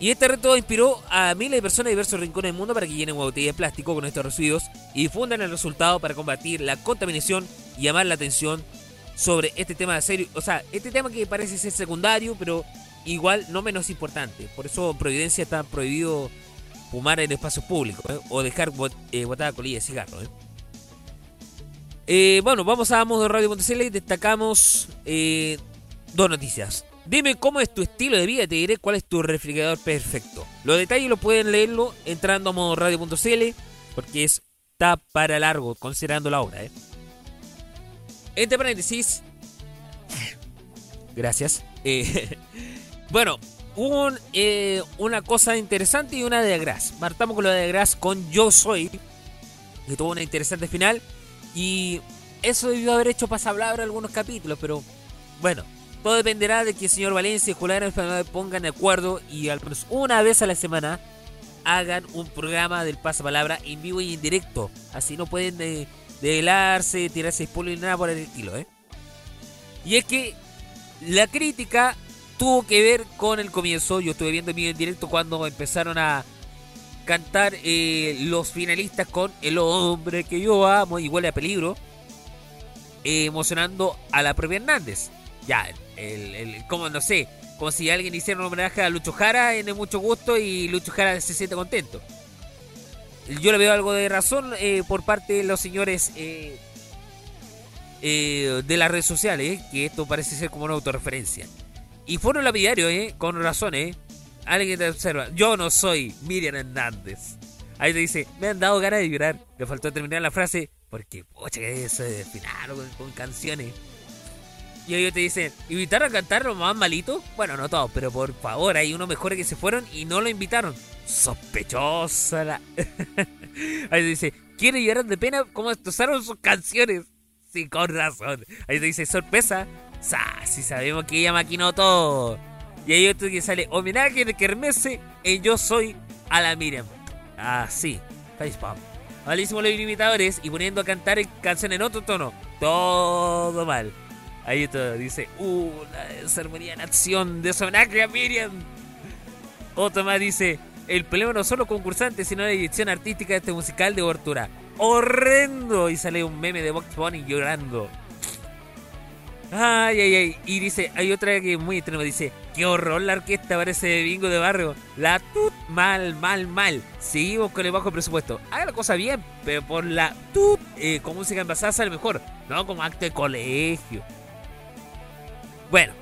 Y este reto inspiró a miles de personas de diversos rincones del mundo para que llenen una botella de plástico con estos residuos y difundan el resultado para combatir la contaminación y llamar la atención sobre este tema de serio. O sea, este tema que parece ser secundario, pero igual no menos importante. Por eso en Providencia está prohibido fumar en espacios públicos ¿eh? o dejar bot- eh, botada colilla de cigarro. ¿eh? Eh, bueno, vamos a modo radio.cl y destacamos eh, dos noticias. Dime cómo es tu estilo de vida te diré cuál es tu refrigerador perfecto. Los detalles lo pueden leerlo entrando a modo radio.cl porque es, está para largo considerando la hora. ¿eh? Entre paréntesis. Gracias. Eh, bueno, un, eh, una cosa interesante y una de Gras. Partamos con lo de Gras con Yo Soy, que tuvo una interesante final. Y eso debió haber hecho pasapalabra algunos capítulos, pero bueno, todo dependerá de que el señor Valencia y Julián pongan de acuerdo y al menos una vez a la semana hagan un programa del pasapalabra en vivo y en directo. Así no pueden eh, develarse, tirarse spoiler nada por el estilo, ¿eh? Y es que la crítica tuvo que ver con el comienzo. Yo estuve viendo y en directo cuando empezaron a cantar eh, los finalistas con El hombre que yo amo huele a peligro, eh, emocionando a la propia Hernández. Ya, el, el- como no sé, como si alguien hiciera un homenaje a Lucho Jara en el mucho gusto y Lucho Jara se siente contento. Yo le veo algo de razón eh, por parte de los señores eh, eh, de las redes sociales, eh, que esto parece ser como una autorreferencia. Y fueron lapidarios, eh, con razón, eh. Alguien te observa. Yo no soy Miriam Hernández. Ahí te dice, me han dado ganas de llorar. Le faltó terminar la frase, porque, pocha, que eso de final con, con canciones. Y ellos te dicen, ¿invitaron a cantar los más malitos? Bueno, no todos, pero por favor, hay unos mejores que se fueron y no lo invitaron. Sospechosa la... Ahí dice, ¿quiere llorar de pena? ¿Cómo destrozaron sus canciones? Sí, con razón. Ahí dice, sorpresa. Sa, si sabemos que ella maquinó todo. Y hay otro que sale, homenaje de Kermesse en Yo Soy a la Miriam. Ah, sí, facepalm. Malísimo los imitadores y poniendo a cantar canción en otro tono. Todo mal. Ahí todo dice, una desarmonía en acción de homenaje a Miriam. Otro más dice, el problema no solo concursante, sino la dirección artística de este musical de Bortura. Horrendo. Y sale un meme de Box Bunny llorando. Ay, ay, ay. Y dice, hay otra que es muy extrema. Dice, qué horror la orquesta parece bingo de barrio. La tut, mal, mal, mal. Seguimos con el bajo presupuesto. Haga la cosa bien, pero por la tut, eh, con música envasada sale mejor. No como acto de colegio. Bueno,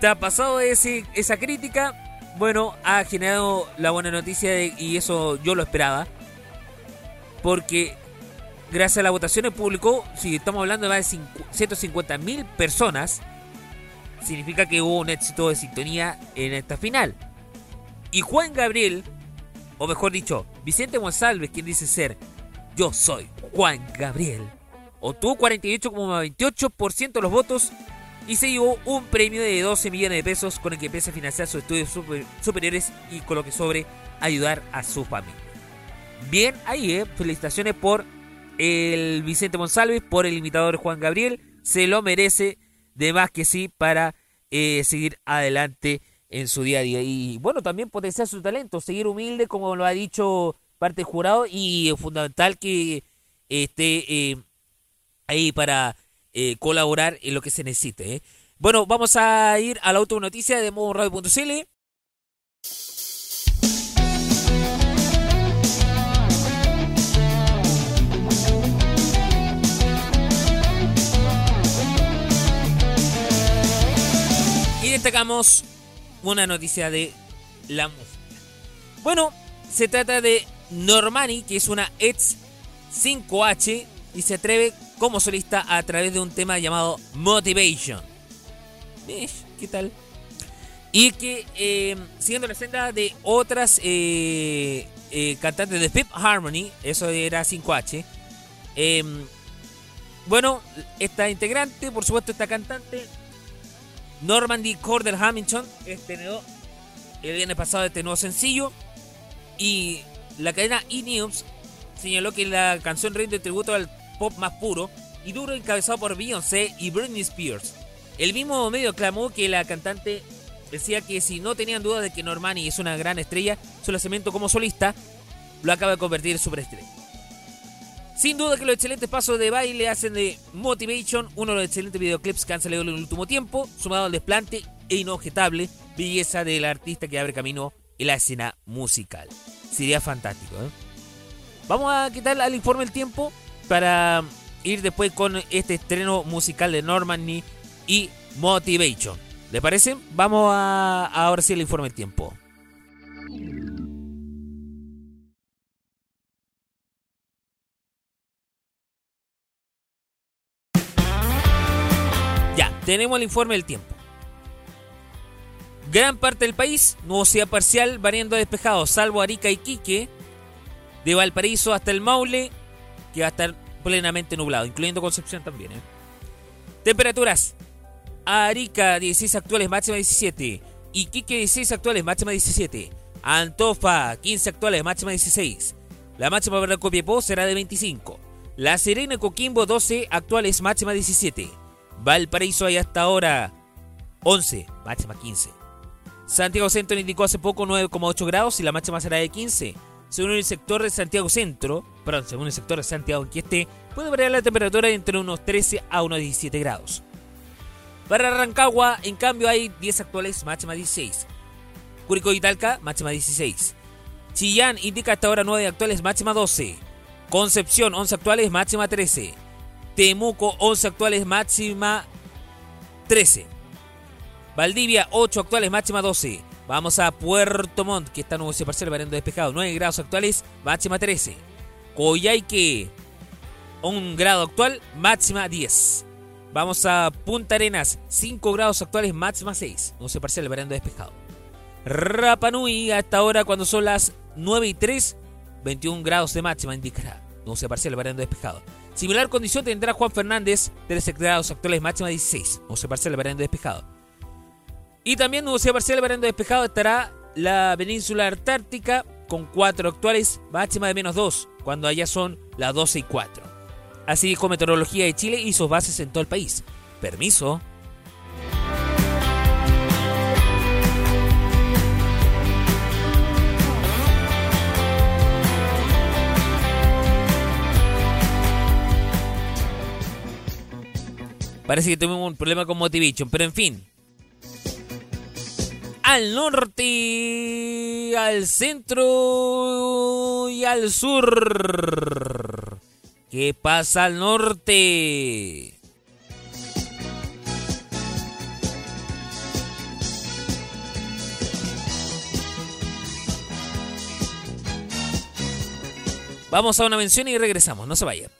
te ha pasado esa crítica. Bueno, ha generado la buena noticia de- y eso yo lo esperaba. Porque gracias a la votación del público, si estamos hablando de más de 150 mil personas, significa que hubo un éxito de sintonía en esta final. Y Juan Gabriel, o mejor dicho, Vicente González, quien dice ser yo soy Juan Gabriel, obtuvo 48,28% de los votos y se llevó un premio de 12 millones de pesos con el que empieza a financiar sus estudios super- superiores y con lo que sobre ayudar a su familia. Bien, ahí, eh. felicitaciones por el Vicente Monsalves, por el imitador Juan Gabriel. Se lo merece, de más que sí, para eh, seguir adelante en su día a día. Y bueno, también potenciar su talento, seguir humilde, como lo ha dicho parte del jurado, y es fundamental que esté eh, ahí para eh, colaborar en lo que se necesite. eh. Bueno, vamos a ir a la última noticia de modo radio.cl. Y destacamos una noticia de la música. Bueno, se trata de Normani, que es una ex 5H y se atreve como solista a través de un tema llamado Motivation. Mish, ¿Qué tal? Y que eh, siguiendo la senda de otras eh, eh, cantantes de Fifth Harmony, eso era 5H. eh, bueno, esta integrante, por supuesto, esta cantante, Normandy Corder Hamilton, estrenó el viernes pasado este nuevo sencillo. Y la cadena E-News señaló que la canción rinde tributo al pop más puro y duro encabezado por Beyoncé y Britney Spears. El mismo medio clamó que la cantante decía que si no tenían duda de que Normani es una gran estrella, su lanzamiento como solista lo acaba de convertir en superestrella. Sin duda que los excelentes pasos de baile hacen de Motivation uno de los excelentes videoclips que han salido en el último tiempo, sumado al desplante e inobjetable belleza del artista que abre camino en la escena musical. Sería fantástico, ¿eh? Vamos a quitar al informe el tiempo para ir después con este estreno musical de Normandy y Motivation. ¿Le parece? Vamos a ahora sí el informe el tiempo. Ya, tenemos el informe del tiempo. Gran parte del país, nubosidad parcial, variando a despejado, salvo Arica y Quique, de Valparaíso hasta el Maule, que va a estar plenamente nublado, incluyendo Concepción también. ¿eh? Temperaturas. Arica 16 actuales, máxima 17. Iquique 16 actuales, máxima 17. Antofa 15 actuales, máxima 16. La máxima para Copiapó será de 25. La Serena Coquimbo 12 actuales, máxima 17. Valparaíso hay hasta ahora 11, máxima 15. Santiago Centro indicó hace poco 9,8 grados y la máxima será de 15. Según el sector de Santiago Centro, perdón, según el sector de Santiago en que esté, puede variar la temperatura entre unos 13 a unos 17 grados. Para Rancagua, en cambio, hay 10 actuales, máxima 16. Curicó y Talca, máxima 16. Chillán indica hasta ahora 9 actuales, máxima 12. Concepción, 11 actuales, máxima 13. Temuco, 11 actuales, máxima 13. Valdivia, 8 actuales, máxima 12. Vamos a Puerto Montt, que está nuboso parcial, variando despejado. 9 grados actuales, máxima 13. Coyhaique, 1 grado actual, máxima 10. Vamos a Punta Arenas, 5 grados actuales, máxima 6. Nuboso parcial, variando despejado. Rapa Nui, hasta ahora, cuando son las 9 y 3, 21 grados de máxima indicará. Nuboso parcial, variando despejado. Similar condición tendrá Juan Fernández, 13 grados actuales, máxima 16. Nuboso parcial, variando despejado. Y también nubosidad parcial variando despejado estará la península antártica con 4 actuales, máxima de menos 2, cuando allá son las 12 y 4. Así dijo Meteorología de Chile y sus bases en todo el país. Permiso. Parece que tuvimos un problema con Motivation, pero en fin, al norte, al centro y al sur. ¿Qué pasa al norte? Vamos a una mención y regresamos, no se vayan.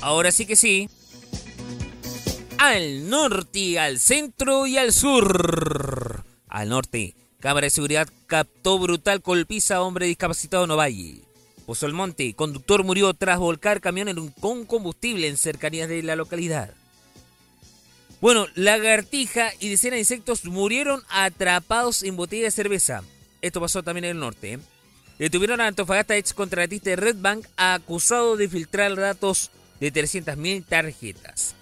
Ahora sí que sí. Al norte, al centro y al sur. Al norte, cámara de seguridad captó brutal golpiza a hombre discapacitado en Ovalle. El Monte, conductor murió tras volcar camión en un- con combustible en cercanías de la localidad. Bueno, lagartija y decenas de insectos murieron atrapados en botella de cerveza. Esto pasó también en el norte. ¿eh? Detuvieron a Antofagasta ex contratista de Red Bank acusado de filtrar datos de 300.000 tarjetas.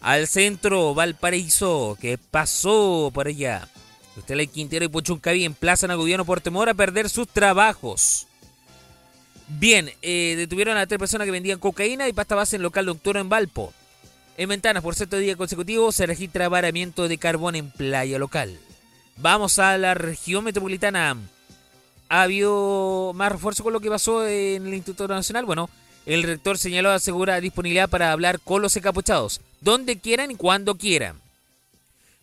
Al centro, Valparaíso, ¿qué pasó por allá? Usted Quintero y Puchuncaví emplazan al gobierno por temor a perder sus trabajos. Bien, eh, detuvieron a tres personas que vendían cocaína y pasta base en local nocturno en Valpo. En Ventanas, por sexto día consecutivo, se registra varamiento de carbón en playa local. Vamos a la región metropolitana. ¿Ha habido más refuerzo con lo que pasó en el Instituto Nacional? Bueno, el rector señaló asegura disponibilidad para hablar con los encapuchados, donde quieran y cuando quieran.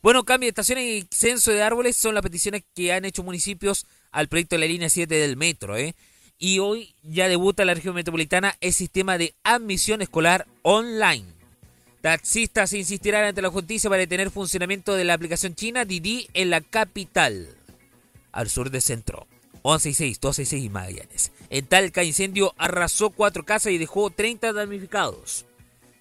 Bueno, cambio de estaciones y censo de árboles son las peticiones que han hecho municipios al proyecto de la línea 7 del metro. ¿eh? y hoy ya debuta en la región metropolitana el sistema de admisión escolar online. Taxistas insistirán ante la justicia para detener funcionamiento de la aplicación china Didi en la capital, al sur del centro. 11 y 6, 12 y 6 y Magallanes. En Talca, incendio arrasó cuatro casas y dejó 30 damnificados.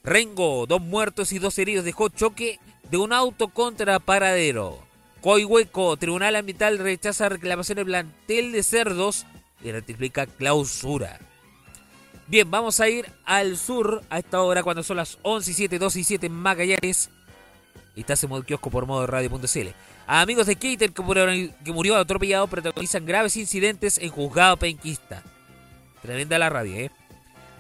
Rengo, dos muertos y dos heridos, dejó choque de un auto contra paradero. Coihueco, Tribunal Ambiental rechaza reclamación de plantel de cerdos y ratifica clausura. Bien, vamos a ir al sur a esta hora cuando son las 11 y 7, 12 y 7 en Magallanes. Y estás en modo kiosco por modo radio.cl. Amigos de Keiter que murió, que murió atropellado protagonizan graves incidentes en juzgado penquista. Tremenda la radio, ¿eh?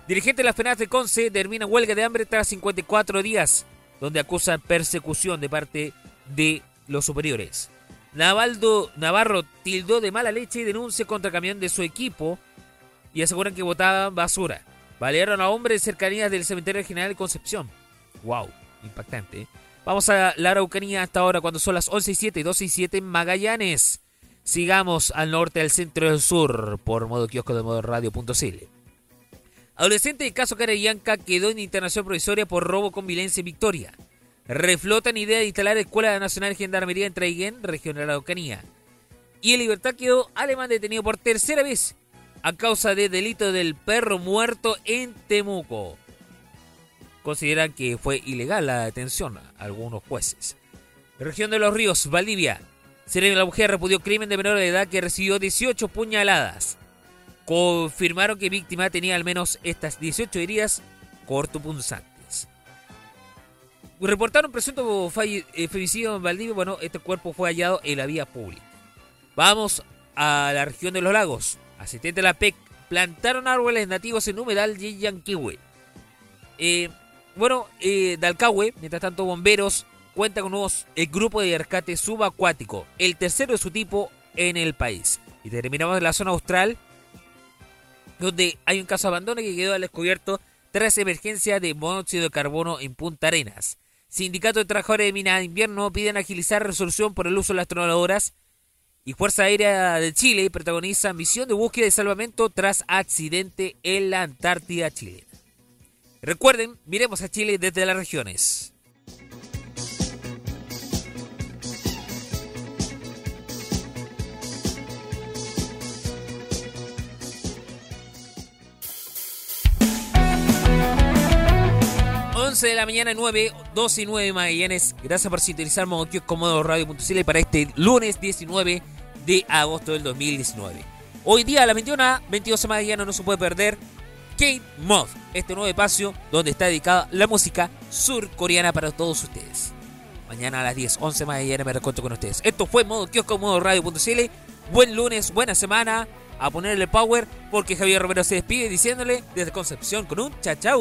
Dirigentes de las penas de Conce terminan huelga de hambre tras 54 días, donde acusan persecución de parte de los superiores. Navaldo Navarro tildó de mala leche y denuncia contra camión de su equipo y aseguran que botaban basura. Balearon a hombres cercanías del cementerio general de Concepción. ¡Wow! Impactante. ¿eh? Vamos a la Araucanía hasta ahora cuando son las 11 y 7, 12 y 7 en Magallanes. Sigamos al norte, al centro y al sur por modo kiosco de modo radio.cl. Adolescente de caso Carayanca quedó en internación provisoria por robo con violencia en Victoria. Reflotan idea de instalar Escuela Nacional de Gendarmería en Traiguén, región de la Araucanía. Y en libertad quedó alemán detenido por tercera vez a causa de delito del perro muerto en Temuco. Consideran que fue ilegal la detención algunos jueces. Región de los Ríos, Valdivia. Serena la mujer repudió crimen de menor de edad que recibió 18 puñaladas. Confirmaron que víctima tenía al menos estas 18 heridas cortopunzantes. Reportaron presunto falle- eh, femicidio en Valdivia. Bueno, este cuerpo fue hallado en la vía pública. Vamos a la región de los lagos. Asistentes de la PEC plantaron árboles nativos en humedal de Yanquihue. Eh, bueno, eh, Dalcahue, mientras tanto, bomberos cuenta con nuevos el grupo de rescate subacuático, el tercero de su tipo en el país. Y terminamos en la zona austral, donde hay un caso de abandono que quedó al descubierto tras emergencia de monóxido de carbono en Punta Arenas. Sindicato de Trabajadores de Minas de Invierno piden agilizar resolución por el uso de las tronadoras y Fuerza Aérea de Chile protagoniza misión de búsqueda y salvamento tras accidente en la Antártida chilena. Recuerden, miremos a Chile desde las regiones. Once de la mañana, 9, 12 y 9 Magallanes. Gracias por sintonizar Radio.cl para este lunes 19 de agosto del 2019. Hoy día a la 21, 22 de Magallanes no se puede perder Kate Moth, este nuevo espacio donde está dedicada la música surcoreana para todos ustedes. Mañana a las 10, 11 de Magallanes me recuento con ustedes. Esto fue Modo Kiosco, Modo Radio.cl. Buen lunes, buena semana. A ponerle power porque Javier Romero se despide diciéndole desde Concepción con un chao